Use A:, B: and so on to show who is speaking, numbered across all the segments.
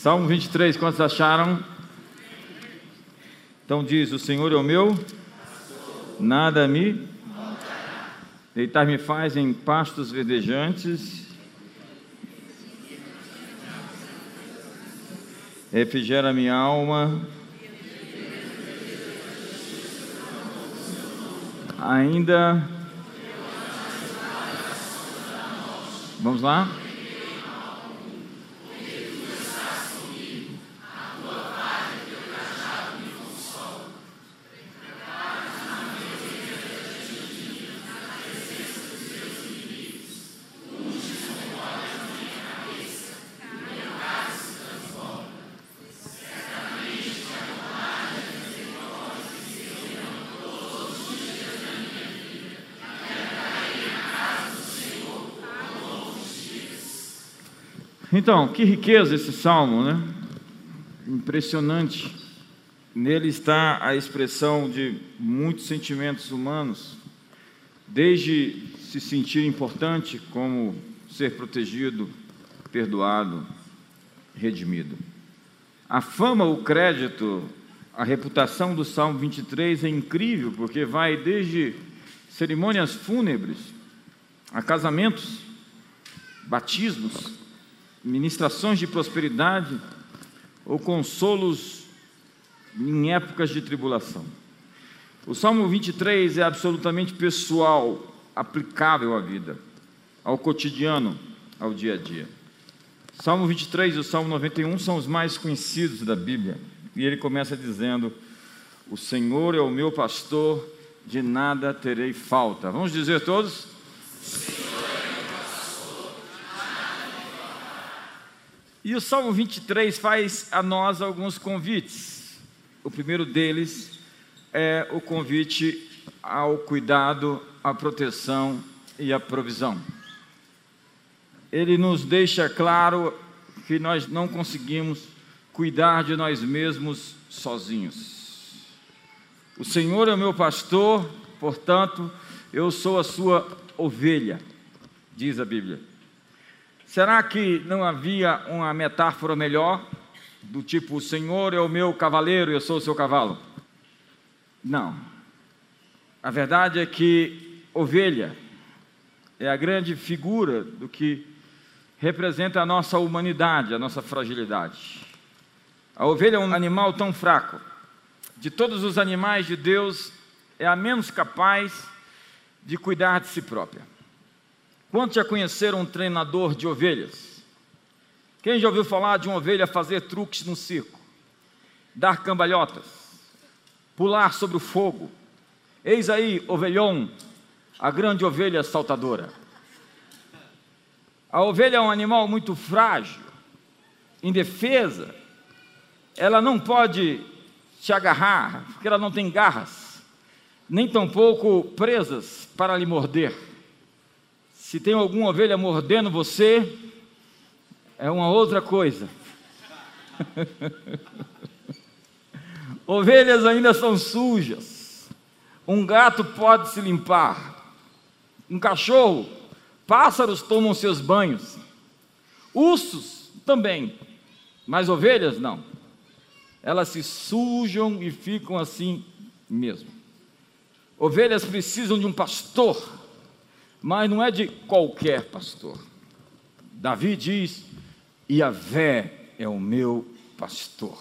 A: Salmo 23, quantos acharam? Então diz: O Senhor é o meu, nada me deitar-me faz em pastos verdejantes, refrigera minha alma. Ainda. Vamos lá? Então, que riqueza esse salmo, né? Impressionante. Nele está a expressão de muitos sentimentos humanos, desde se sentir importante, como ser protegido, perdoado, redimido. A fama, o crédito, a reputação do Salmo 23 é incrível, porque vai desde cerimônias fúnebres a casamentos, batismos, ministrações de prosperidade ou consolos em épocas de tribulação. O Salmo 23 é absolutamente pessoal, aplicável à vida, ao cotidiano, ao dia a dia. Salmo 23 e o Salmo 91 são os mais conhecidos da Bíblia. E ele começa dizendo: O Senhor é o meu pastor, de nada terei falta. Vamos dizer todos? E o Salmo 23 faz a nós alguns convites. O primeiro deles é o convite ao cuidado, à proteção e à provisão. Ele nos deixa claro que nós não conseguimos cuidar de nós mesmos sozinhos. O Senhor é o meu pastor, portanto, eu sou a sua ovelha, diz a Bíblia. Será que não havia uma metáfora melhor? Do tipo, o Senhor é o meu cavaleiro e eu sou o seu cavalo? Não. A verdade é que ovelha é a grande figura do que representa a nossa humanidade, a nossa fragilidade. A ovelha é um animal tão fraco. De todos os animais de Deus, é a menos capaz de cuidar de si própria. Quantos já conheceram um treinador de ovelhas? Quem já ouviu falar de uma ovelha fazer truques no circo? Dar cambalhotas, pular sobre o fogo. Eis aí, ovelhão, a grande ovelha saltadora. A ovelha é um animal muito frágil, indefesa. Ela não pode te agarrar, porque ela não tem garras, nem tampouco presas para lhe morder. Se tem alguma ovelha mordendo você, é uma outra coisa. Ovelhas ainda são sujas. Um gato pode se limpar. Um cachorro, pássaros tomam seus banhos. Ursos também. Mas ovelhas não. Elas se sujam e ficam assim mesmo. Ovelhas precisam de um pastor mas não é de qualquer pastor. Davi diz: Iavé é o meu pastor.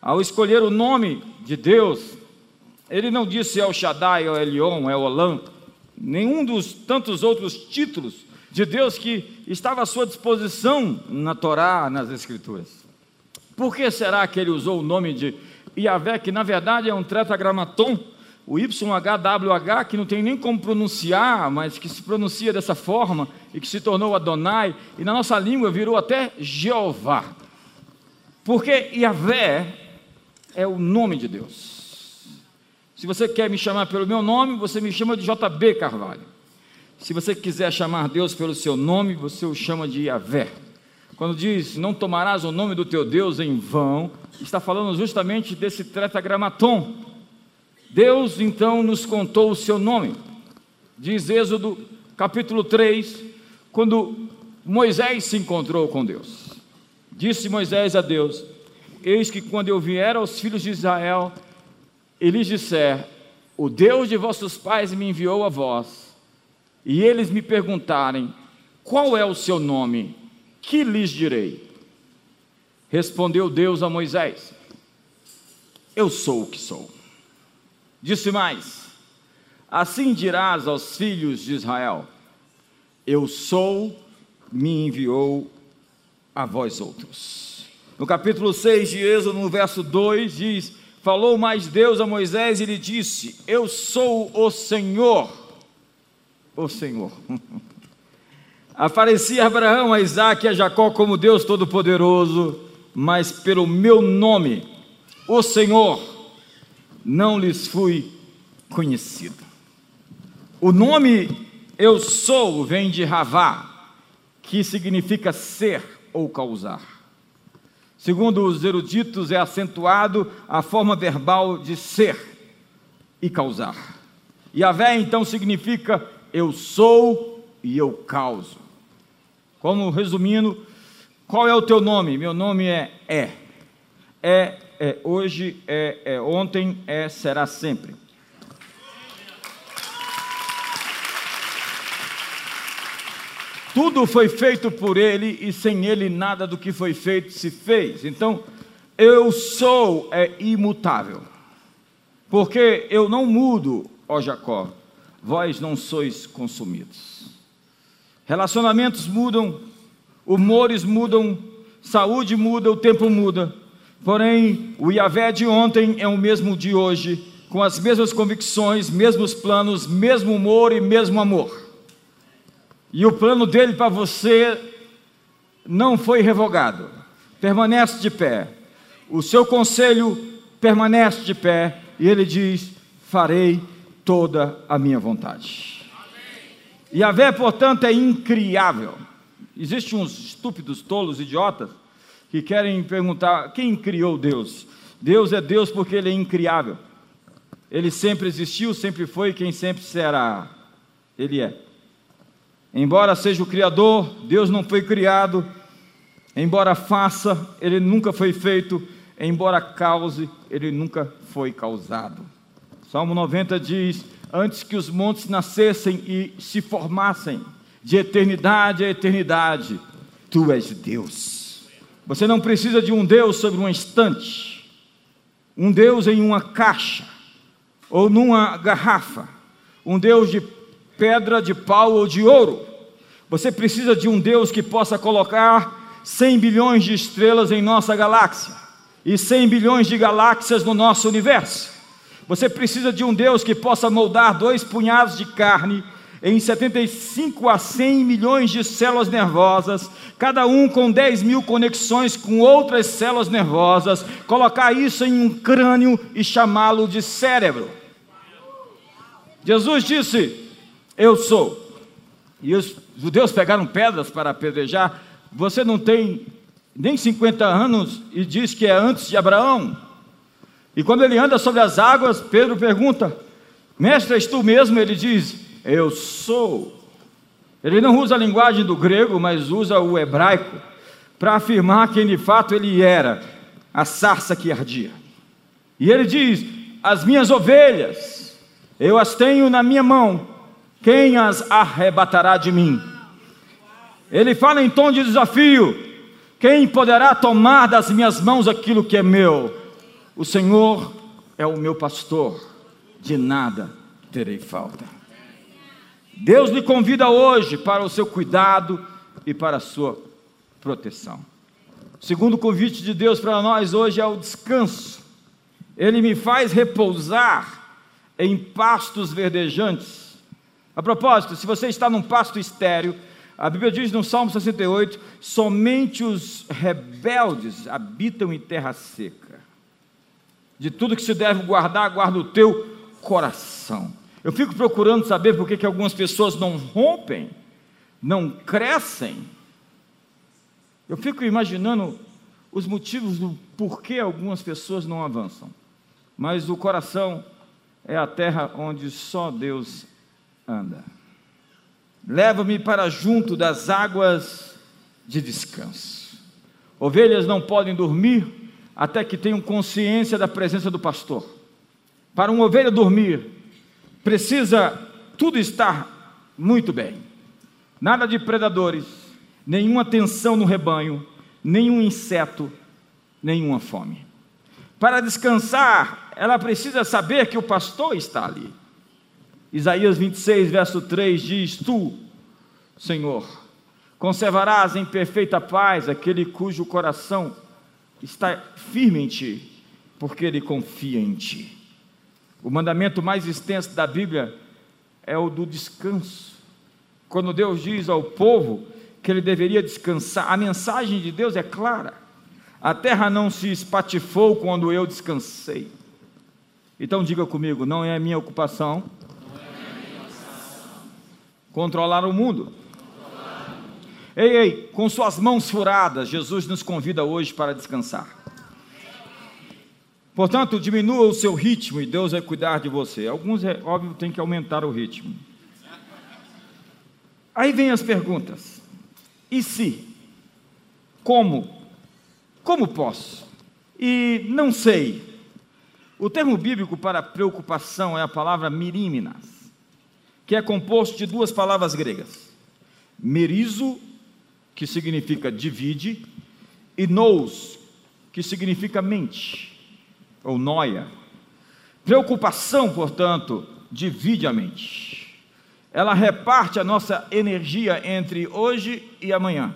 A: Ao escolher o nome de Deus, ele não disse El Shaddai, El Elion, El Olam, nenhum dos tantos outros títulos de Deus que estava à sua disposição na Torá, nas Escrituras. Por que será que ele usou o nome de Iavé, que na verdade é um tetragramatom? O YHWH, que não tem nem como pronunciar, mas que se pronuncia dessa forma e que se tornou Adonai, e na nossa língua virou até Jeová. Porque Yahvé é o nome de Deus. Se você quer me chamar pelo meu nome, você me chama de JB Carvalho. Se você quiser chamar Deus pelo seu nome, você o chama de Yahvé. Quando diz, não tomarás o nome do teu Deus em vão, está falando justamente desse tetragramatom, Deus então nos contou o seu nome. Diz Êxodo capítulo 3, quando Moisés se encontrou com Deus. Disse Moisés a Deus: Eis que quando eu vier aos filhos de Israel e lhes disser: O Deus de vossos pais me enviou a vós, e eles me perguntarem: Qual é o seu nome? Que lhes direi? Respondeu Deus a Moisés: Eu sou o que sou. Disse mais: Assim dirás aos filhos de Israel: Eu sou, me enviou a vós outros. No capítulo 6 de Êxodo, no verso 2, diz: Falou mais Deus a Moisés e lhe disse: Eu sou o Senhor, o Senhor. Aparecia Abraão, a Isaac e a Jacó como Deus Todo-Poderoso, mas pelo meu nome, o Senhor, não lhes fui conhecido. O nome eu sou vem de Ravá, que significa ser ou causar. Segundo os eruditos, é acentuado a forma verbal de ser e causar. E Yahvé então significa eu sou e eu causo. Como resumindo, qual é o teu nome? Meu nome é É. É, é hoje, é, é ontem, é será sempre. Tudo foi feito por Ele e sem Ele nada do que foi feito se fez. Então, eu sou é imutável, porque eu não mudo, ó Jacó, vós não sois consumidos. Relacionamentos mudam, humores mudam, saúde muda, o tempo muda. Porém, o Iavé de ontem é o mesmo de hoje, com as mesmas convicções, mesmos planos, mesmo humor e mesmo amor. E o plano dele para você não foi revogado. Permanece de pé. O seu conselho permanece de pé. E ele diz: Farei toda a minha vontade. E a vé, portanto, é incriável. Existem uns estúpidos, tolos, idiotas, que querem perguntar: quem criou Deus? Deus é Deus porque ele é incriável. Ele sempre existiu, sempre foi, quem sempre será. Ele é. Embora seja o Criador, Deus não foi criado. Embora faça, ele nunca foi feito. Embora cause, ele nunca foi causado. Salmo 90 diz: Antes que os montes nascessem e se formassem, de eternidade a eternidade, tu és Deus. Você não precisa de um Deus sobre uma estante, um Deus em uma caixa ou numa garrafa, um Deus de pedra, de pau ou de ouro. Você precisa de um Deus que possa colocar 100 bilhões de estrelas em nossa galáxia e 100 bilhões de galáxias no nosso universo. Você precisa de um Deus que possa moldar dois punhados de carne em 75 a 100 milhões de células nervosas, cada um com 10 mil conexões com outras células nervosas, colocar isso em um crânio e chamá-lo de cérebro. Jesus disse: eu sou. E os judeus pegaram pedras para apedrejar. Você não tem nem 50 anos e diz que é antes de Abraão. E quando ele anda sobre as águas, Pedro pergunta: Mestre, és tu mesmo? Ele diz: Eu sou. Ele não usa a linguagem do grego, mas usa o hebraico para afirmar quem de fato ele era, a sarça que ardia. E ele diz: As minhas ovelhas, eu as tenho na minha mão quem as arrebatará de mim? Ele fala em tom de desafio: quem poderá tomar das minhas mãos aquilo que é meu? O Senhor é o meu pastor, de nada terei falta. Deus lhe convida hoje para o seu cuidado e para a sua proteção. O segundo convite de Deus para nós hoje é o descanso. Ele me faz repousar em pastos verdejantes a propósito, se você está num pasto estéreo, a Bíblia diz no Salmo 68: somente os rebeldes habitam em terra seca. De tudo que se deve guardar, guarda o teu coração. Eu fico procurando saber por que, algumas pessoas não rompem, não crescem. Eu fico imaginando os motivos do porquê algumas pessoas não avançam. Mas o coração é a terra onde só Deus anda. Leva-me para junto das águas de descanso. Ovelhas não podem dormir até que tenham consciência da presença do pastor. Para uma ovelha dormir, precisa tudo estar muito bem. Nada de predadores, nenhuma tensão no rebanho, nenhum inseto, nenhuma fome. Para descansar, ela precisa saber que o pastor está ali. Isaías 26, verso 3 diz: Tu, Senhor, conservarás em perfeita paz aquele cujo coração está firme em ti, porque ele confia em ti. O mandamento mais extenso da Bíblia é o do descanso. Quando Deus diz ao povo que ele deveria descansar, a mensagem de Deus é clara. A terra não se espatifou quando eu descansei. Então diga comigo, não é minha ocupação, controlar o mundo. Ei, ei, com suas mãos furadas, Jesus nos convida hoje para descansar. Portanto, diminua o seu ritmo e Deus vai cuidar de você. Alguns, é óbvio, tem que aumentar o ritmo. Aí vem as perguntas. E se? Como? Como posso? E não sei. O termo bíblico para preocupação é a palavra miríminas, que é composto de duas palavras gregas: merizo que significa divide, e nous, que significa mente, ou noia. Preocupação, portanto, divide a mente. Ela reparte a nossa energia entre hoje e amanhã.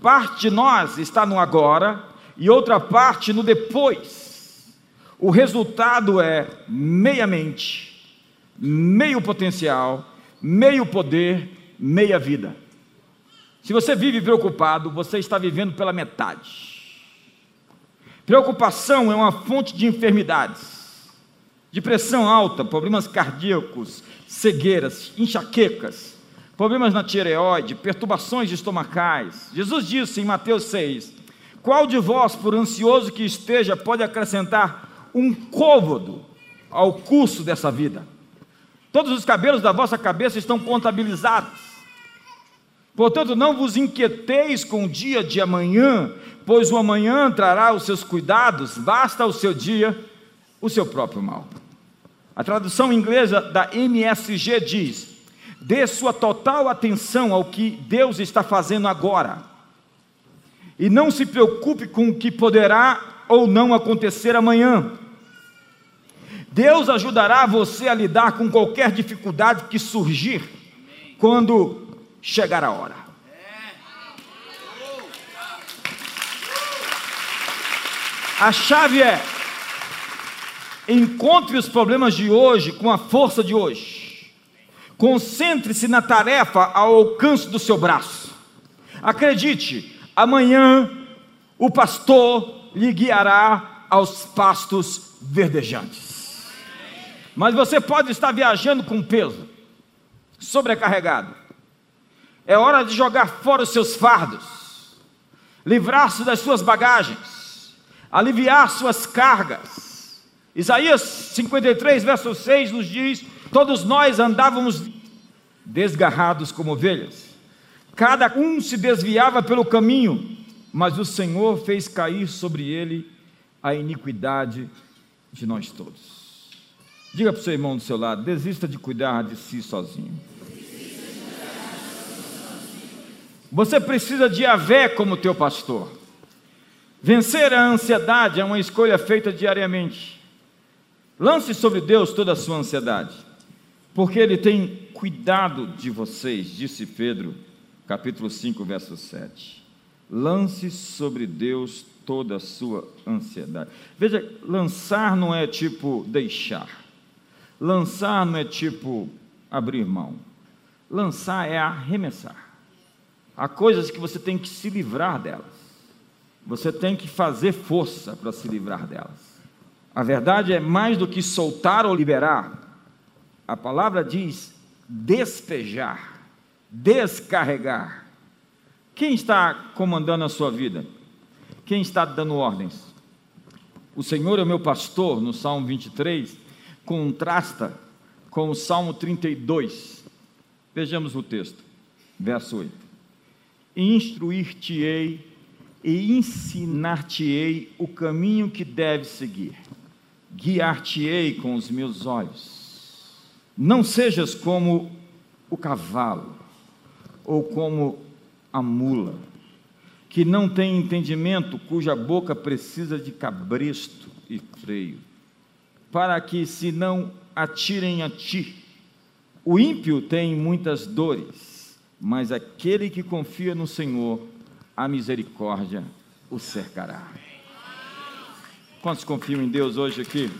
A: Parte de nós está no agora e outra parte no depois. O resultado é meia mente, meio potencial, meio poder, meia vida. Se você vive preocupado, você está vivendo pela metade. Preocupação é uma fonte de enfermidades, de pressão alta, problemas cardíacos, cegueiras, enxaquecas, problemas na tireoide, perturbações estomacais. Jesus disse em Mateus 6: Qual de vós, por ansioso que esteja, pode acrescentar um côvado ao curso dessa vida? Todos os cabelos da vossa cabeça estão contabilizados. Portanto, não vos inquieteis com o dia de amanhã, pois o amanhã trará os seus cuidados, basta o seu dia o seu próprio mal. A tradução inglesa da MSG diz: dê sua total atenção ao que Deus está fazendo agora, e não se preocupe com o que poderá ou não acontecer amanhã. Deus ajudará você a lidar com qualquer dificuldade que surgir quando chegar a hora. A chave é: encontre os problemas de hoje com a força de hoje. Concentre-se na tarefa ao alcance do seu braço. Acredite, amanhã o pastor lhe guiará aos pastos verdejantes. Mas você pode estar viajando com peso, sobrecarregado é hora de jogar fora os seus fardos, livrar-se das suas bagagens, aliviar suas cargas. Isaías 53, verso 6 nos diz: Todos nós andávamos desgarrados como ovelhas, cada um se desviava pelo caminho, mas o Senhor fez cair sobre ele a iniquidade de nós todos. Diga para o seu irmão do seu lado: desista de cuidar de si sozinho. Você precisa de Yahvé como teu pastor. Vencer a ansiedade é uma escolha feita diariamente. Lance sobre Deus toda a sua ansiedade, porque Ele tem cuidado de vocês, disse Pedro, capítulo 5, verso 7. Lance sobre Deus toda a sua ansiedade. Veja, lançar não é tipo deixar, lançar não é tipo abrir mão, lançar é arremessar. Há coisas que você tem que se livrar delas. Você tem que fazer força para se livrar delas. A verdade é mais do que soltar ou liberar. A palavra diz despejar, descarregar. Quem está comandando a sua vida? Quem está dando ordens? O Senhor é o meu pastor, no Salmo 23, contrasta com o Salmo 32. Vejamos o texto, verso 8 instruir-te-ei e ensinar-te-ei o caminho que deves seguir. Guiar-te-ei com os meus olhos. Não sejas como o cavalo ou como a mula, que não tem entendimento, cuja boca precisa de cabresto e freio, para que se não atirem a ti. O ímpio tem muitas dores, mas aquele que confia no Senhor, a misericórdia o cercará. Quantos confiam em Deus hoje aqui?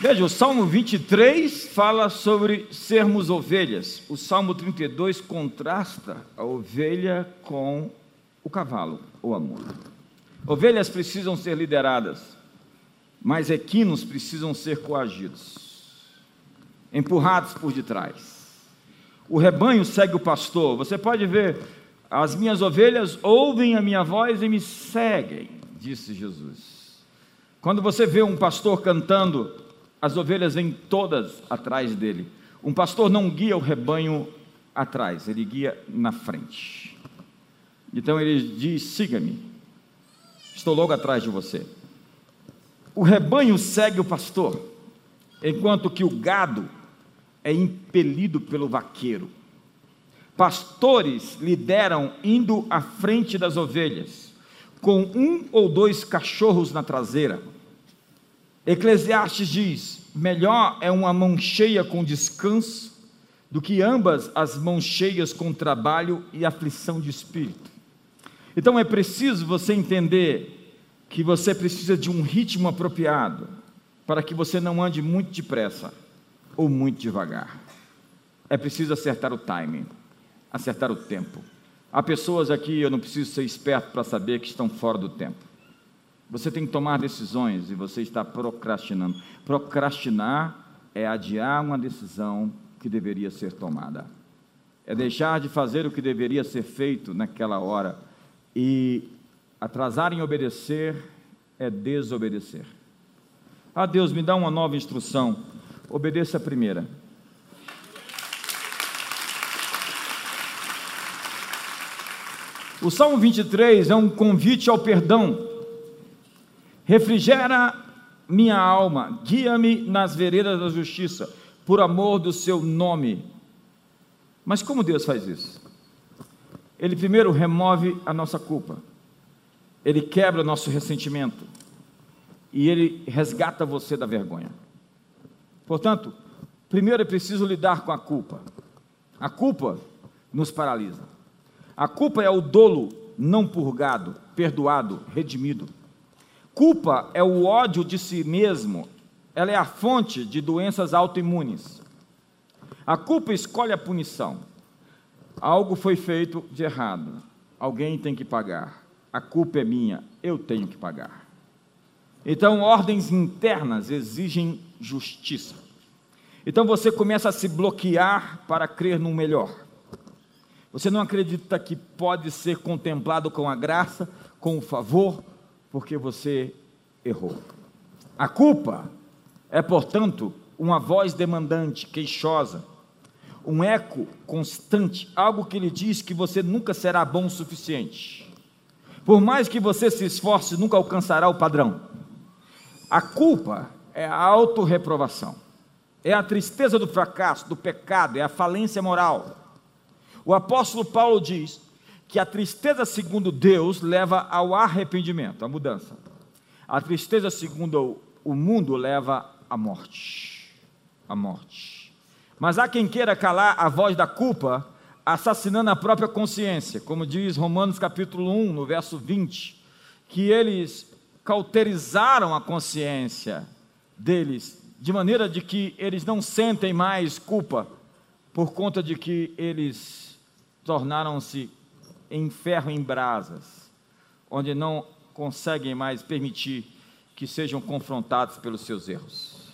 A: Veja, o Salmo 23 fala sobre sermos ovelhas. O Salmo 32 contrasta a ovelha com o cavalo ou a mula. Ovelhas precisam ser lideradas, mas equinos precisam ser coagidos, empurrados por detrás. O rebanho segue o pastor. Você pode ver, as minhas ovelhas ouvem a minha voz e me seguem, disse Jesus. Quando você vê um pastor cantando, as ovelhas vêm todas atrás dele. Um pastor não guia o rebanho atrás, ele guia na frente. Então ele diz: siga-me, estou logo atrás de você. O rebanho segue o pastor, enquanto que o gado é impelido pelo vaqueiro. Pastores lideram indo à frente das ovelhas, com um ou dois cachorros na traseira. Eclesiastes diz: melhor é uma mão cheia com descanso do que ambas as mãos cheias com trabalho e aflição de espírito. Então é preciso você entender que você precisa de um ritmo apropriado para que você não ande muito depressa ou muito devagar. É preciso acertar o timing, acertar o tempo. Há pessoas aqui, eu não preciso ser esperto para saber que estão fora do tempo. Você tem que tomar decisões e você está procrastinando. Procrastinar é adiar uma decisão que deveria ser tomada. É deixar de fazer o que deveria ser feito naquela hora. E atrasar em obedecer é desobedecer. Ah, Deus, me dá uma nova instrução. Obedeça a primeira. O Salmo 23 é um convite ao perdão. Refrigera minha alma, guia-me nas veredas da justiça, por amor do seu nome. Mas como Deus faz isso? Ele primeiro remove a nossa culpa, ele quebra o nosso ressentimento e ele resgata você da vergonha. Portanto, primeiro é preciso lidar com a culpa. A culpa nos paralisa. A culpa é o dolo não purgado, perdoado, redimido. Culpa é o ódio de si mesmo, ela é a fonte de doenças autoimunes. A culpa escolhe a punição. Algo foi feito de errado, alguém tem que pagar. A culpa é minha, eu tenho que pagar. Então, ordens internas exigem justiça. Então você começa a se bloquear para crer no melhor. Você não acredita que pode ser contemplado com a graça, com o favor, porque você errou. A culpa é, portanto, uma voz demandante, queixosa, um eco constante, algo que lhe diz que você nunca será bom o suficiente. Por mais que você se esforce, nunca alcançará o padrão. A culpa é a autorreprovação, é a tristeza do fracasso, do pecado, é a falência moral. O apóstolo Paulo diz que a tristeza segundo Deus leva ao arrependimento, à mudança. A tristeza segundo o mundo leva à morte. À morte. Mas há quem queira calar a voz da culpa, assassinando a própria consciência, como diz Romanos capítulo 1, no verso 20, que eles cauterizaram a consciência deles, de maneira de que eles não sentem mais culpa, por conta de que eles tornaram-se em ferro em brasas, onde não conseguem mais permitir que sejam confrontados pelos seus erros.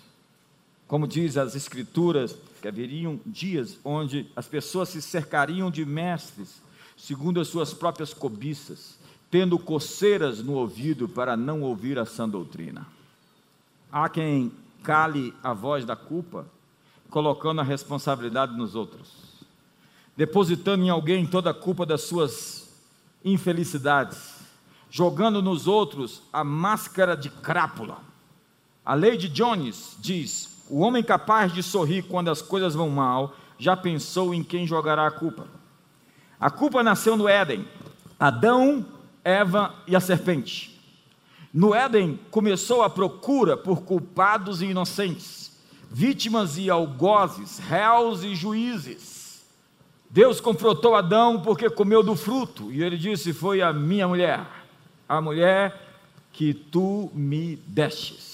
A: Como diz as Escrituras, que haveriam dias onde as pessoas se cercariam de mestres, segundo as suas próprias cobiças, tendo coceiras no ouvido para não ouvir a sã doutrina. Há quem cale a voz da culpa, colocando a responsabilidade nos outros. depositando em alguém toda a culpa das suas infelicidades, jogando nos outros a máscara de crápula. A lei de Jones diz: o homem capaz de sorrir quando as coisas vão mal já pensou em quem jogará a culpa. A culpa nasceu no Éden. Adão, Eva e a serpente. No Éden começou a procura por culpados e inocentes, vítimas e algozes, réus e juízes. Deus confrontou Adão porque comeu do fruto, e ele disse: Foi a minha mulher, a mulher que tu me destes.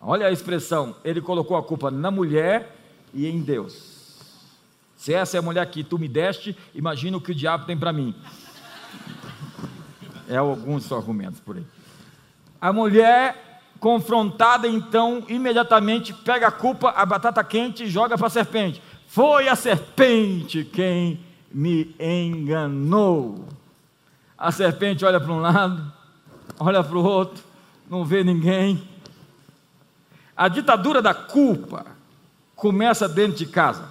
A: Olha a expressão, ele colocou a culpa na mulher e em Deus. Se essa é a mulher que tu me deste, imagina o que o diabo tem para mim. É alguns argumentos por aí. A mulher confrontada, então, imediatamente pega a culpa, a batata quente e joga para a serpente. Foi a serpente quem me enganou. A serpente olha para um lado, olha para o outro, não vê ninguém. A ditadura da culpa começa dentro de casa.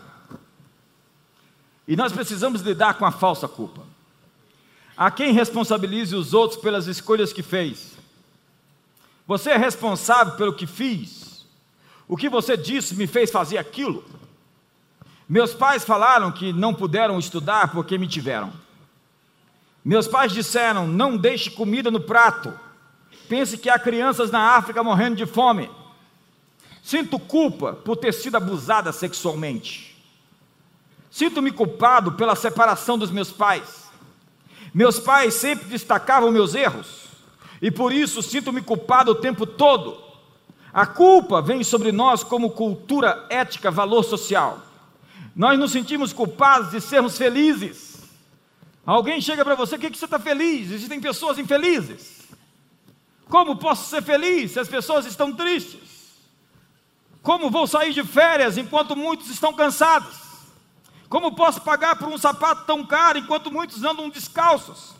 A: E nós precisamos lidar com a falsa culpa. Há quem responsabilize os outros pelas escolhas que fez. Você é responsável pelo que fiz. O que você disse me fez fazer aquilo. Meus pais falaram que não puderam estudar porque me tiveram. Meus pais disseram: não deixe comida no prato. Pense que há crianças na África morrendo de fome. Sinto culpa por ter sido abusada sexualmente. Sinto-me culpado pela separação dos meus pais. Meus pais sempre destacavam meus erros, e por isso sinto-me culpado o tempo todo. A culpa vem sobre nós como cultura ética, valor social. Nós nos sentimos culpados de sermos felizes. Alguém chega para você, o que, que você está feliz? Existem pessoas infelizes. Como posso ser feliz se as pessoas estão tristes? Como vou sair de férias enquanto muitos estão cansados? Como posso pagar por um sapato tão caro enquanto muitos andam descalços?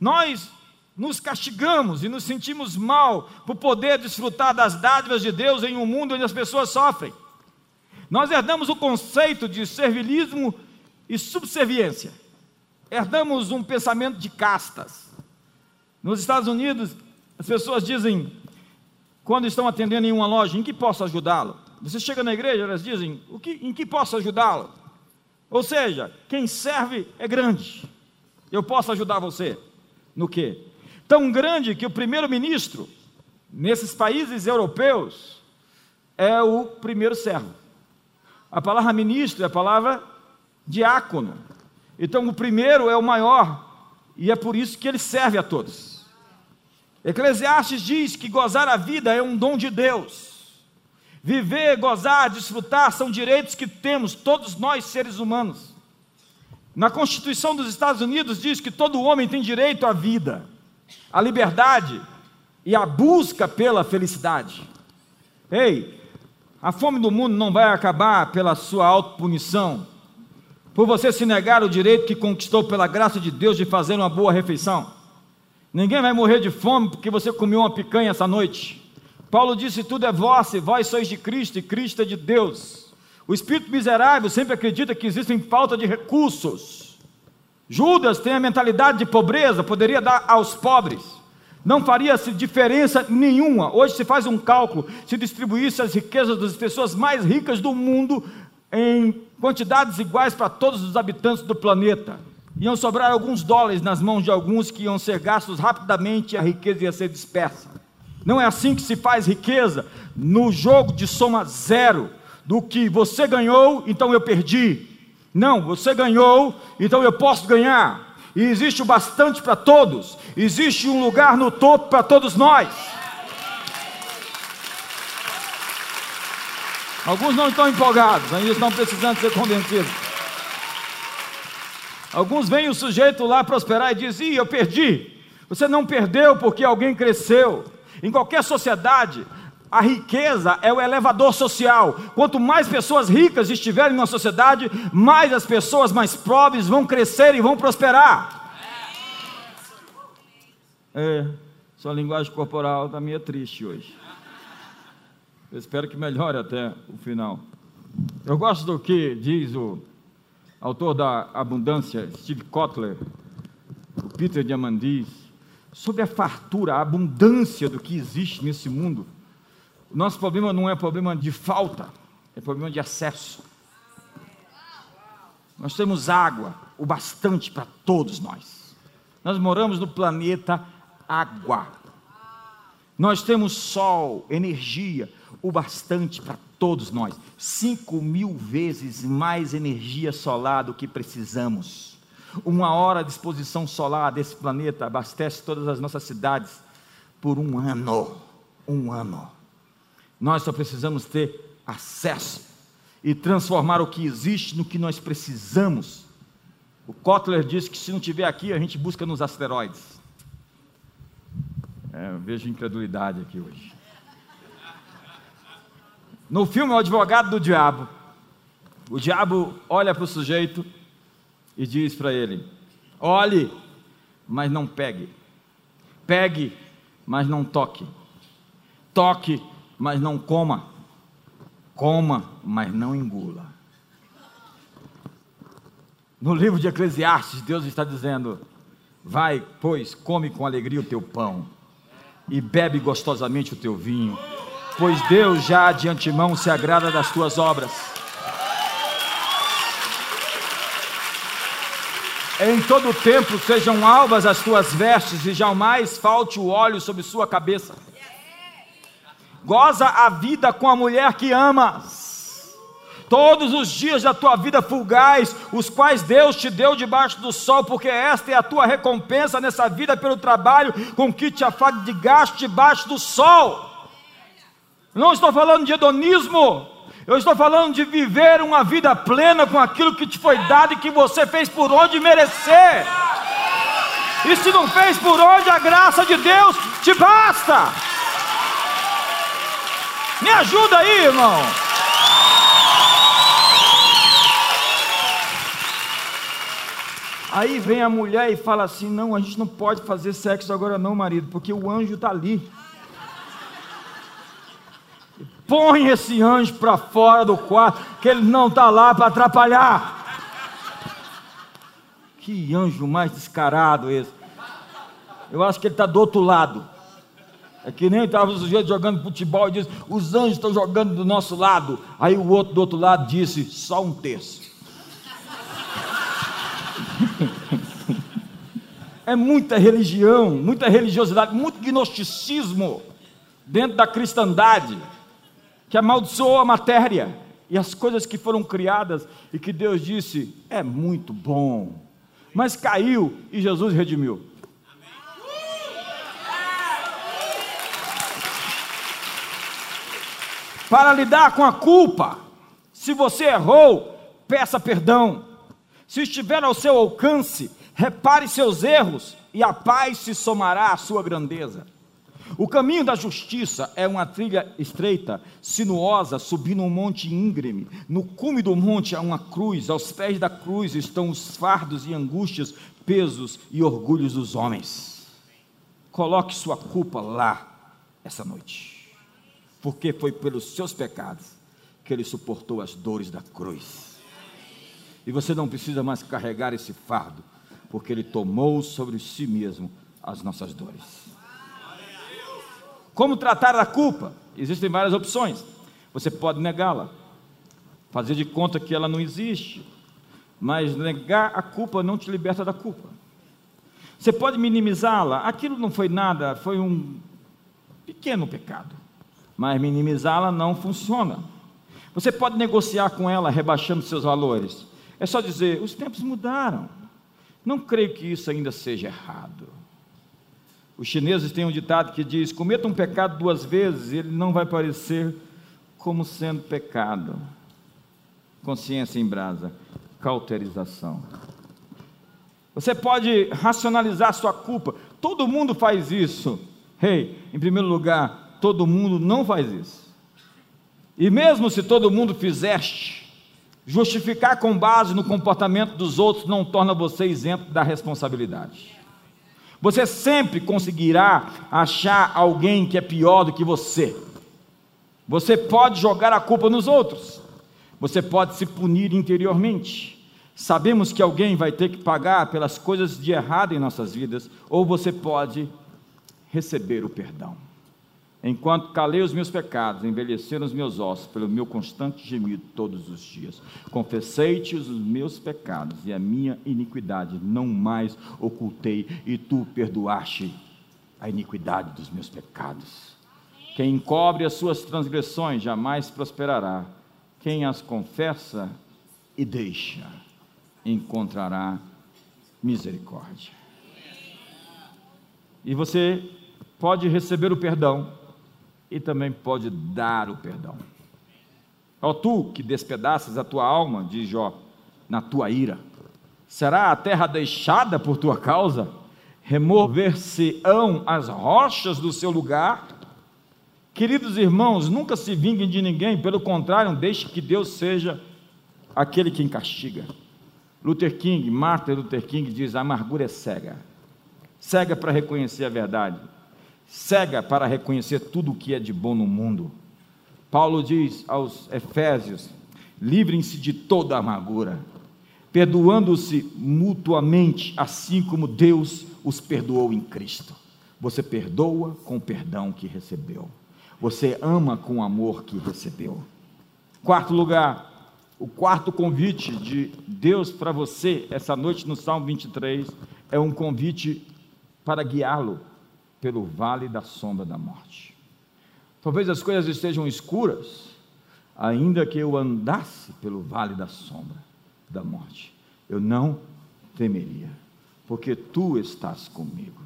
A: Nós nos castigamos e nos sentimos mal por poder desfrutar das dádivas de Deus em um mundo onde as pessoas sofrem. Nós herdamos o conceito de servilismo e subserviência. Herdamos um pensamento de castas. Nos Estados Unidos, as pessoas dizem, quando estão atendendo em uma loja, em que posso ajudá-lo? Você chega na igreja, elas dizem, o que, em que posso ajudá-lo? Ou seja, quem serve é grande. Eu posso ajudar você no quê? Tão grande que o primeiro-ministro nesses países europeus é o primeiro servo. A palavra ministro é a palavra diácono. Então o primeiro é o maior e é por isso que ele serve a todos. Eclesiastes diz que gozar a vida é um dom de Deus. Viver, gozar, desfrutar são direitos que temos todos nós seres humanos. Na Constituição dos Estados Unidos diz que todo homem tem direito à vida, à liberdade e à busca pela felicidade. Ei, a fome do mundo não vai acabar pela sua autopunição, por você se negar o direito que conquistou pela graça de Deus de fazer uma boa refeição. Ninguém vai morrer de fome porque você comeu uma picanha essa noite. Paulo disse: Tudo é vosso, e vós sois de Cristo, e Cristo é de Deus. O espírito miserável sempre acredita que existem falta de recursos. Judas tem a mentalidade de pobreza, poderia dar aos pobres. Não faria diferença nenhuma. Hoje se faz um cálculo, se distribuísse as riquezas das pessoas mais ricas do mundo em quantidades iguais para todos os habitantes do planeta. Iam sobrar alguns dólares nas mãos de alguns que iam ser gastos rapidamente e a riqueza ia ser dispersa. Não é assim que se faz riqueza no jogo de soma zero, do que você ganhou, então eu perdi. Não, você ganhou, então eu posso ganhar. E existe o bastante para todos, existe um lugar no topo para todos nós. Alguns não estão empolgados, ainda estão precisando ser convencidos. Alguns veem o sujeito lá prosperar e dizem: eu perdi. Você não perdeu porque alguém cresceu. Em qualquer sociedade, a riqueza é o elevador social. Quanto mais pessoas ricas estiverem na sociedade, mais as pessoas mais pobres vão crescer e vão prosperar. É, sua linguagem corporal está meio triste hoje. Eu espero que melhore até o final. Eu gosto do que diz o autor da Abundância, Steve Kotler, o Peter Diamandis, sobre a fartura, a abundância do que existe nesse mundo. O nosso problema não é problema de falta, é problema de acesso. Nós temos água, o bastante para todos nós. Nós moramos no planeta água. Nós temos sol, energia, o bastante para todos nós. Cinco mil vezes mais energia solar do que precisamos. Uma hora de exposição solar desse planeta abastece todas as nossas cidades por um ano. Um ano. Nós só precisamos ter acesso e transformar o que existe no que nós precisamos. O Kotler disse que se não tiver aqui, a gente busca nos asteroides. É, eu vejo incredulidade aqui hoje. No filme O Advogado do Diabo, o diabo olha para o sujeito e diz para ele: olhe, mas não pegue. Pegue, mas não toque. Toque, mas não coma. Coma, mas não engula. No livro de Eclesiastes, Deus está dizendo: Vai, pois, come com alegria o teu pão e bebe gostosamente o teu vinho, pois Deus já de antemão se agrada das tuas obras. Em todo tempo sejam albas as tuas vestes e jamais falte o óleo sobre sua cabeça. Goza a vida com a mulher que amas. Todos os dias da tua vida fugaz, os quais Deus te deu debaixo do sol, porque esta é a tua recompensa nessa vida pelo trabalho com que te afadigaste debaixo do sol. Não estou falando de hedonismo, eu estou falando de viver uma vida plena com aquilo que te foi dado e que você fez por onde merecer. E se não fez por onde, a graça de Deus te basta. Me ajuda aí, irmão. Aí vem a mulher e fala assim: Não, a gente não pode fazer sexo agora, não, marido, porque o anjo está ali. Põe esse anjo para fora do quarto, que ele não está lá para atrapalhar. Que anjo mais descarado esse. Eu acho que ele está do outro lado. É que nem estava o sujeito jogando futebol e disse: os anjos estão jogando do nosso lado. Aí o outro do outro lado disse: só um terço. é muita religião, muita religiosidade, muito gnosticismo dentro da cristandade que amaldiçoou a matéria e as coisas que foram criadas e que Deus disse: é muito bom. Mas caiu e Jesus redimiu. Para lidar com a culpa, se você errou, peça perdão. Se estiver ao seu alcance, repare seus erros e a paz se somará à sua grandeza. O caminho da justiça é uma trilha estreita, sinuosa, subindo um monte íngreme. No cume do monte há uma cruz, aos pés da cruz estão os fardos e angústias, pesos e orgulhos dos homens. Coloque sua culpa lá essa noite, porque foi pelos seus pecados que ele suportou as dores da cruz. E você não precisa mais carregar esse fardo, porque ele tomou sobre si mesmo as nossas dores. Como tratar a culpa? Existem várias opções. Você pode negá-la, fazer de conta que ela não existe, mas negar a culpa não te liberta da culpa. Você pode minimizá-la, aquilo não foi nada, foi um pequeno pecado, mas minimizá-la não funciona. Você pode negociar com ela, rebaixando seus valores. É só dizer: os tempos mudaram. Não creio que isso ainda seja errado. Os chineses têm um ditado que diz: cometa um pecado duas vezes, ele não vai parecer como sendo pecado. Consciência em brasa, cauterização. Você pode racionalizar sua culpa. Todo mundo faz isso. Rei, hey, em primeiro lugar, todo mundo não faz isso. E mesmo se todo mundo fizeste, justificar com base no comportamento dos outros não torna você isento da responsabilidade. Você sempre conseguirá achar alguém que é pior do que você. Você pode jogar a culpa nos outros. Você pode se punir interiormente. Sabemos que alguém vai ter que pagar pelas coisas de errado em nossas vidas, ou você pode receber o perdão. Enquanto calei os meus pecados, envelheceram os meus ossos pelo meu constante gemido todos os dias. Confessei-te os meus pecados e a minha iniquidade não mais ocultei, e tu perdoaste a iniquidade dos meus pecados. Quem encobre as suas transgressões jamais prosperará. Quem as confessa e deixa encontrará misericórdia. E você pode receber o perdão e também pode dar o perdão. Ó tu que despedaças a tua alma, diz Jó, na tua ira, será a terra deixada por tua causa? Remover-se-ão as rochas do seu lugar? Queridos irmãos, nunca se vinguem de ninguém, pelo contrário, deixe que Deus seja aquele quem castiga. Luther King, Martin Luther King diz: a amargura é cega, cega para reconhecer a verdade cega para reconhecer tudo o que é de bom no mundo. Paulo diz aos Efésios: livrem-se de toda amargura, perdoando-se mutuamente, assim como Deus os perdoou em Cristo. Você perdoa com o perdão que recebeu. Você ama com o amor que recebeu. Quarto lugar, o quarto convite de Deus para você essa noite no Salmo 23 é um convite para guiá-lo pelo vale da sombra da morte. Talvez as coisas estejam escuras, ainda que eu andasse pelo vale da sombra da morte, eu não temeria, porque tu estás comigo.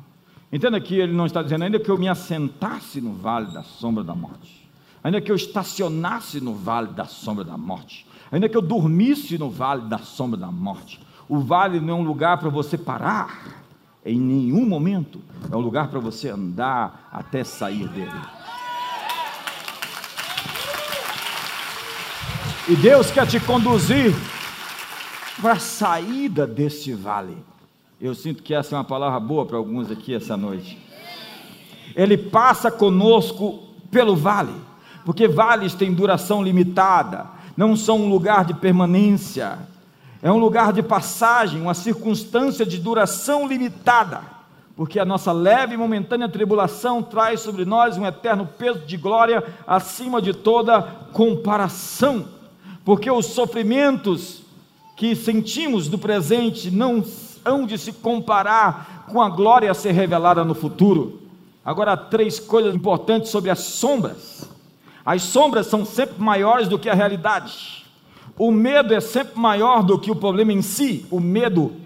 A: Entenda que ele não está dizendo, ainda que eu me assentasse no vale da sombra da morte, ainda que eu estacionasse no vale da sombra da morte, ainda que eu dormisse no vale da sombra da morte, o vale não é um lugar para você parar, em nenhum momento é um lugar para você andar até sair dele. E Deus quer te conduzir para a saída deste vale. Eu sinto que essa é uma palavra boa para alguns aqui essa noite. Ele passa conosco pelo vale, porque vales têm duração limitada, não são um lugar de permanência é um lugar de passagem, uma circunstância de duração limitada, porque a nossa leve e momentânea tribulação traz sobre nós um eterno peso de glória acima de toda comparação, porque os sofrimentos que sentimos do presente não hão de se comparar com a glória a ser revelada no futuro. Agora, três coisas importantes sobre as sombras. As sombras são sempre maiores do que a realidade. O medo é sempre maior do que o problema em si, o medo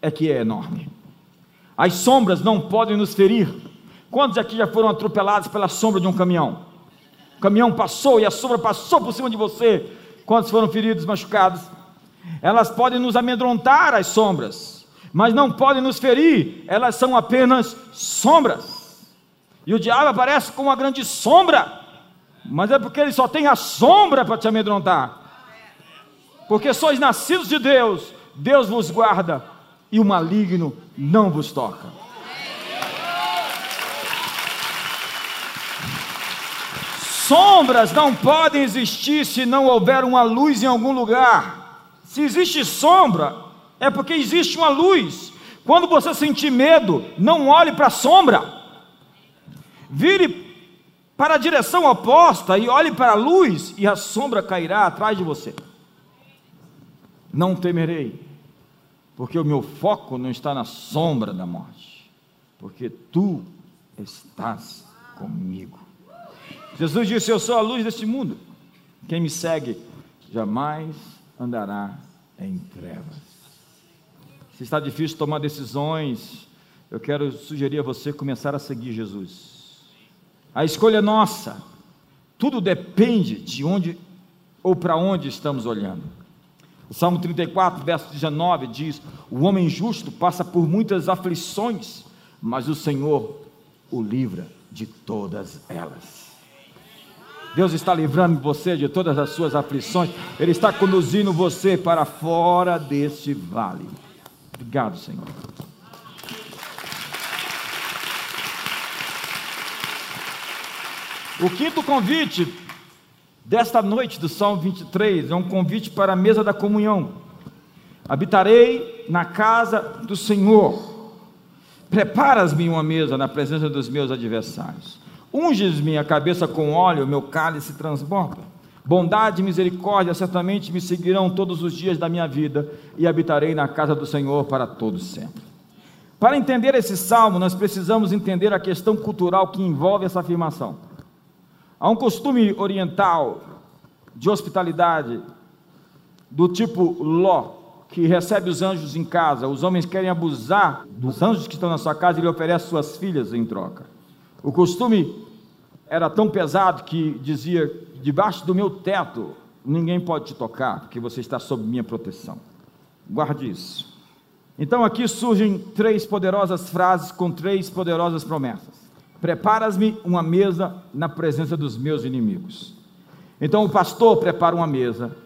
A: é que é enorme. As sombras não podem nos ferir. Quantos aqui já foram atropelados pela sombra de um caminhão? O caminhão passou e a sombra passou por cima de você. Quantos foram feridos, machucados? Elas podem nos amedrontar, as sombras, mas não podem nos ferir, elas são apenas sombras. E o diabo aparece com uma grande sombra, mas é porque ele só tem a sombra para te amedrontar porque sois nascidos de Deus, Deus vos guarda e o maligno não vos toca. Sombras não podem existir se não houver uma luz em algum lugar. Se existe sombra, é porque existe uma luz. Quando você sentir medo, não olhe para a sombra. Vire para a direção oposta e olhe para a luz, e a sombra cairá atrás de você não temerei, porque o meu foco não está na sombra da morte, porque tu estás comigo. Jesus disse: Eu sou a luz deste mundo. Quem me segue jamais andará em trevas. Se está difícil tomar decisões, eu quero sugerir a você começar a seguir Jesus. A escolha é nossa. Tudo depende de onde ou para onde estamos olhando. O Salmo 34, verso 19 diz: O homem justo passa por muitas aflições, mas o Senhor o livra de todas elas. Deus está livrando você de todas as suas aflições, Ele está conduzindo você para fora deste vale. Obrigado, Senhor. O quinto convite desta noite do Salmo 23 é um convite para a mesa da comunhão. Habitarei na casa do Senhor. Preparas-me uma mesa na presença dos meus adversários. Unges-me a cabeça com óleo, meu cálice transborda. Bondade e misericórdia certamente me seguirão todos os dias da minha vida e habitarei na casa do Senhor para todos sempre. Para entender esse salmo, nós precisamos entender a questão cultural que envolve essa afirmação. Há um costume oriental de hospitalidade do tipo Ló, que recebe os anjos em casa. Os homens querem abusar dos anjos que estão na sua casa e ele oferece suas filhas em troca. O costume era tão pesado que dizia: debaixo do meu teto ninguém pode te tocar, porque você está sob minha proteção. Guarde isso. Então aqui surgem três poderosas frases com três poderosas promessas. Preparas-me uma mesa na presença dos meus inimigos. Então o pastor prepara uma mesa,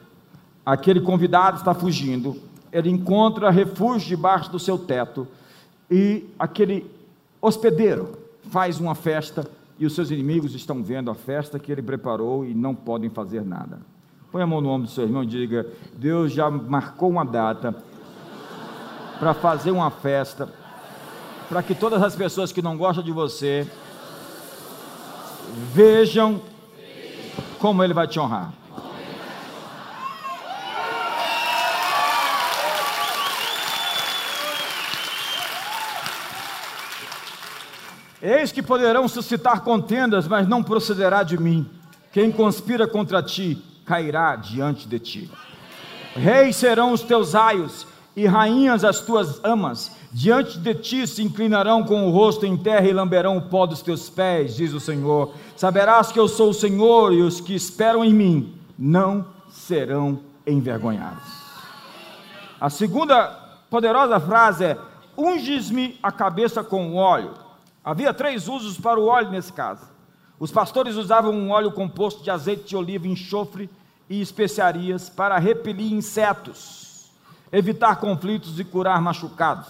A: aquele convidado está fugindo, ele encontra refúgio debaixo do seu teto, e aquele hospedeiro faz uma festa, e os seus inimigos estão vendo a festa que ele preparou e não podem fazer nada. Põe a mão no ombro do seu irmão e diga: Deus já marcou uma data para fazer uma festa, para que todas as pessoas que não gostam de você vejam como ele vai te honrar. Eis que poderão suscitar contendas, mas não procederá de mim. Quem conspira contra ti cairá diante de ti. Reis serão os teus aios e rainhas as tuas amas. Diante de ti se inclinarão com o rosto em terra e lamberão o pó dos teus pés, diz o Senhor. Saberás que eu sou o Senhor e os que esperam em mim não serão envergonhados. A segunda poderosa frase é: Unges-me a cabeça com óleo Havia três usos para o óleo nesse caso. Os pastores usavam um óleo composto de azeite de oliva, enxofre e especiarias para repelir insetos, evitar conflitos e curar machucados.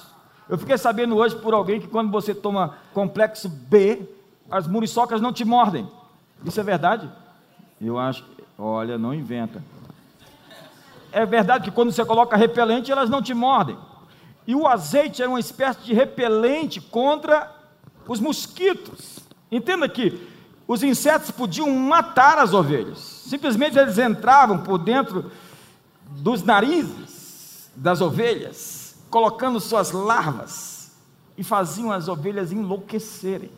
A: Eu fiquei sabendo hoje por alguém que quando você toma complexo B, as muriçocas não te mordem. Isso é verdade? Eu acho, olha, não inventa. É verdade que quando você coloca repelente, elas não te mordem. E o azeite era uma espécie de repelente contra os mosquitos. Entenda que os insetos podiam matar as ovelhas. Simplesmente eles entravam por dentro dos narizes das ovelhas, colocando suas larvas e faziam as ovelhas enlouquecerem.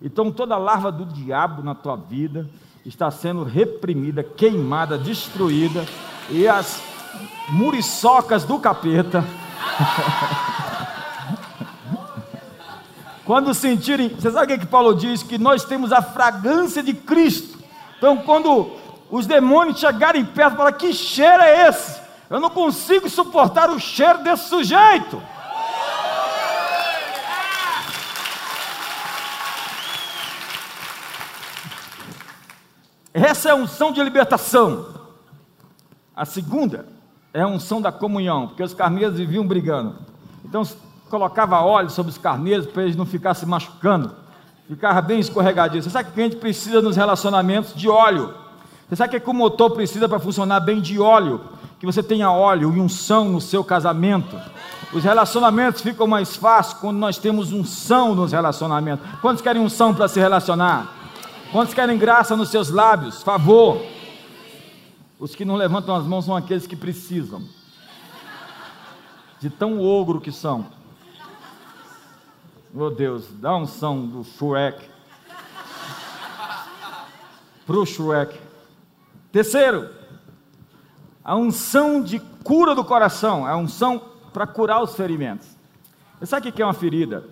A: Então toda larva do diabo na tua vida está sendo reprimida, queimada, destruída e as muriçocas do capeta Quando sentirem, você sabe o que, que Paulo diz? Que nós temos a fragrância de Cristo. Então, quando os demônios chegarem perto, falar: Que cheiro é esse? Eu não consigo suportar o cheiro desse sujeito. Essa é a unção de libertação. A segunda é a unção da comunhão, porque os carneiros viviam brigando. Então, colocava óleo sobre os carneiros para eles não ficarem se machucando, ficava bem escorregadio. Você sabe que a gente precisa nos relacionamentos de óleo? Você sabe que o motor precisa para funcionar bem de óleo? Que você tenha óleo e unção no seu casamento. Os relacionamentos ficam mais fáceis quando nós temos unção nos relacionamentos. Quantos querem unção para se relacionar? Quantos querem graça nos seus lábios? Favor. Os que não levantam as mãos são aqueles que precisam. De tão ogro que são. Meu Deus, dá um som do Shrek. Pro Shrek. Terceiro, a unção de cura do coração, a unção para curar os ferimentos. Você sabe o que é uma ferida?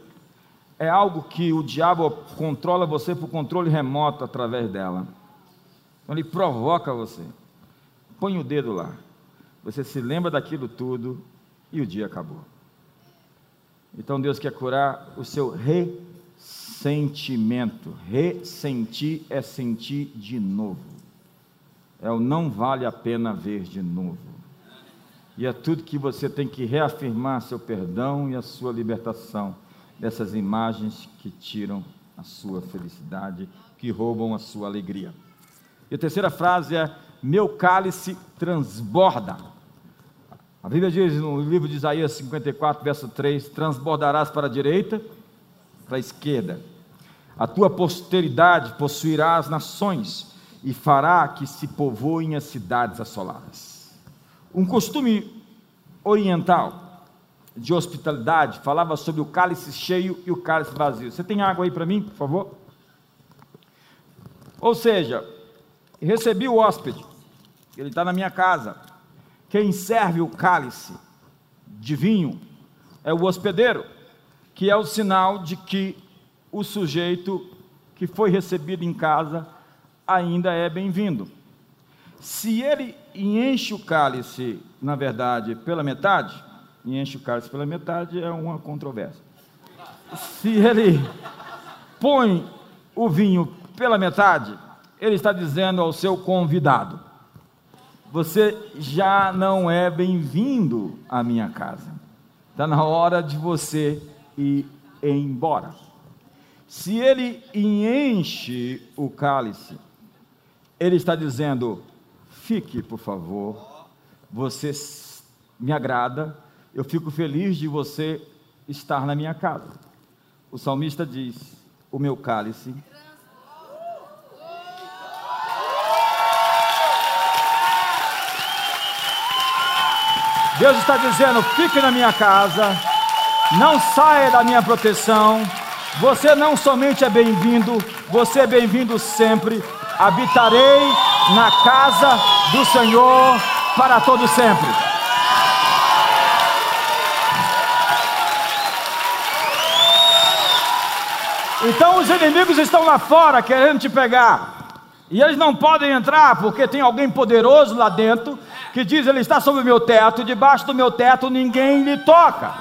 A: É algo que o diabo controla você por controle remoto através dela. Então ele provoca você. Põe o dedo lá. Você se lembra daquilo tudo e o dia acabou. Então Deus quer curar o seu ressentimento. Ressentir é sentir de novo. É o não vale a pena ver de novo. E é tudo que você tem que reafirmar seu perdão e a sua libertação dessas imagens que tiram a sua felicidade, que roubam a sua alegria. E a terceira frase é: Meu cálice transborda. A Bíblia diz no livro de Isaías 54, verso 3: Transbordarás para a direita, para a esquerda. A tua posteridade possuirá as nações e fará que se povoem as cidades assoladas. Um costume oriental de hospitalidade falava sobre o cálice cheio e o cálice vazio. Você tem água aí para mim, por favor? Ou seja, recebi o hóspede, ele está na minha casa. Quem serve o cálice de vinho é o hospedeiro, que é o sinal de que o sujeito que foi recebido em casa ainda é bem-vindo. Se ele enche o cálice, na verdade, pela metade, enche o cálice pela metade é uma controvérsia. Se ele põe o vinho pela metade, ele está dizendo ao seu convidado: Você já não é bem-vindo à minha casa. Está na hora de você ir embora. Se ele enche o cálice, ele está dizendo: Fique, por favor, você me agrada, eu fico feliz de você estar na minha casa. O salmista diz: O meu cálice Deus está dizendo: fique na minha casa, não saia da minha proteção. Você não somente é bem-vindo, você é bem-vindo sempre. Habitarei na casa do Senhor para todo sempre. Então os inimigos estão lá fora querendo te pegar. E eles não podem entrar porque tem alguém poderoso lá dentro que diz: Ele está sobre o meu teto, debaixo do meu teto ninguém lhe toca.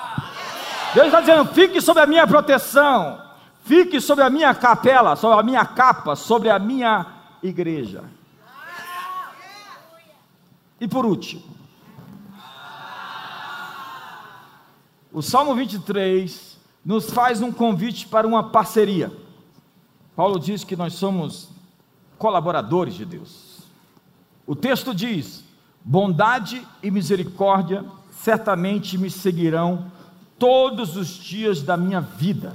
A: Deus está dizendo: fique sob a minha proteção, fique sobre a minha capela, sobre a minha capa, sobre a minha igreja. E por último, o Salmo 23 nos faz um convite para uma parceria. Paulo diz que nós somos colaboradores de Deus. O texto diz: Bondade e misericórdia certamente me seguirão todos os dias da minha vida,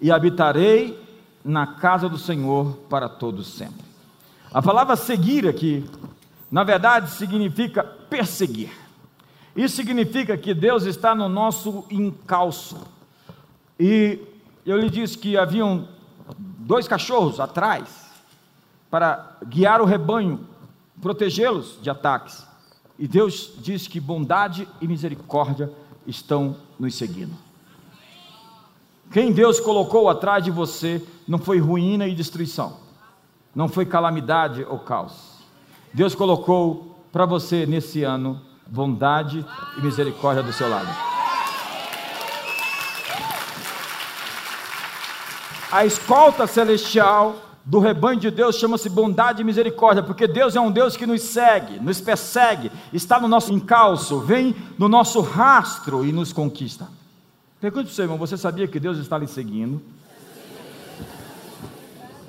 A: e habitarei na casa do Senhor para todos sempre. A palavra seguir aqui, na verdade, significa perseguir. Isso significa que Deus está no nosso encalço. E eu lhe disse que haviam dois cachorros atrás para guiar o rebanho, protegê-los de ataques. E Deus diz que bondade e misericórdia estão nos seguindo. Quem Deus colocou atrás de você não foi ruína e destruição, não foi calamidade ou caos. Deus colocou para você nesse ano bondade e misericórdia do seu lado. A escolta celestial do rebanho de Deus chama-se bondade e misericórdia, porque Deus é um Deus que nos segue, nos persegue, está no nosso encalço, vem no nosso rastro e nos conquista. Pergunte para o seu irmão: você sabia que Deus está lhe seguindo?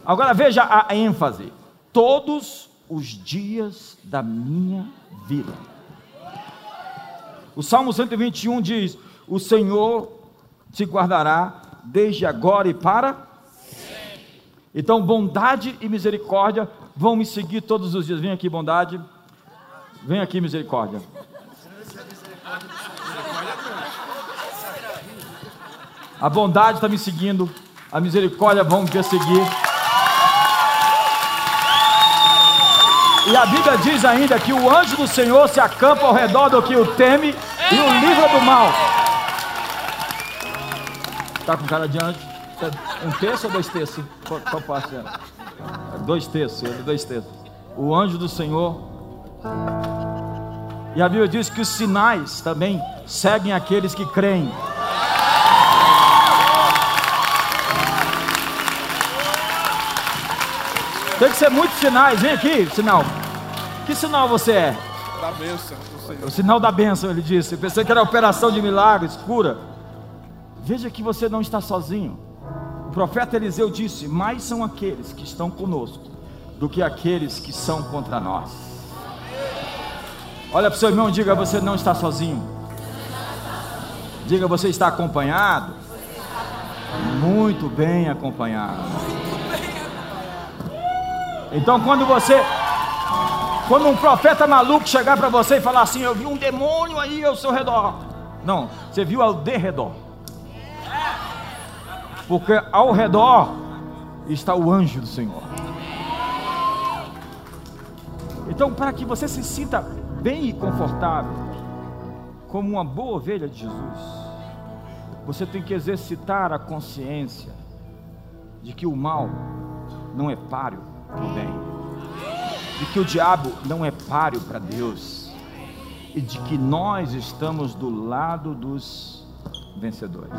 A: Agora veja a ênfase: todos os dias da minha vida. O Salmo 121 diz: O Senhor te guardará desde agora e para então, bondade e misericórdia vão me seguir todos os dias. Vem aqui, bondade. Vem aqui, misericórdia. A bondade está me seguindo, a misericórdia vão me perseguir. E a Bíblia diz ainda que o anjo do Senhor se acampa ao redor do que o teme e o livra do mal. Está com cara de anjo? Um terço ou dois terços? Qual, qual parte é? Dois terços, dois terços. O anjo do Senhor. E a Bíblia diz que os sinais também seguem aqueles que creem. Tem que ser muitos sinais. Vem aqui, sinal. Que sinal você é?
B: Da bênção.
A: O sinal da bênção, ele disse. Eu pensei que era operação de milagres, cura. Veja que você não está sozinho profeta Eliseu disse: Mais são aqueles que estão conosco do que aqueles que são contra nós. Olha para o seu irmão e diga: Você não está sozinho. Diga, você está acompanhado? Muito bem acompanhado. Então, quando você, quando um profeta maluco chegar para você e falar assim: Eu vi um demônio aí ao seu redor. Não, você viu ao derredor. Porque ao redor está o anjo do Senhor. Então, para que você se sinta bem e confortável, como uma boa ovelha de Jesus, você tem que exercitar a consciência de que o mal não é páreo para o bem, de que o diabo não é páreo para Deus, e de que nós estamos do lado dos vencedores.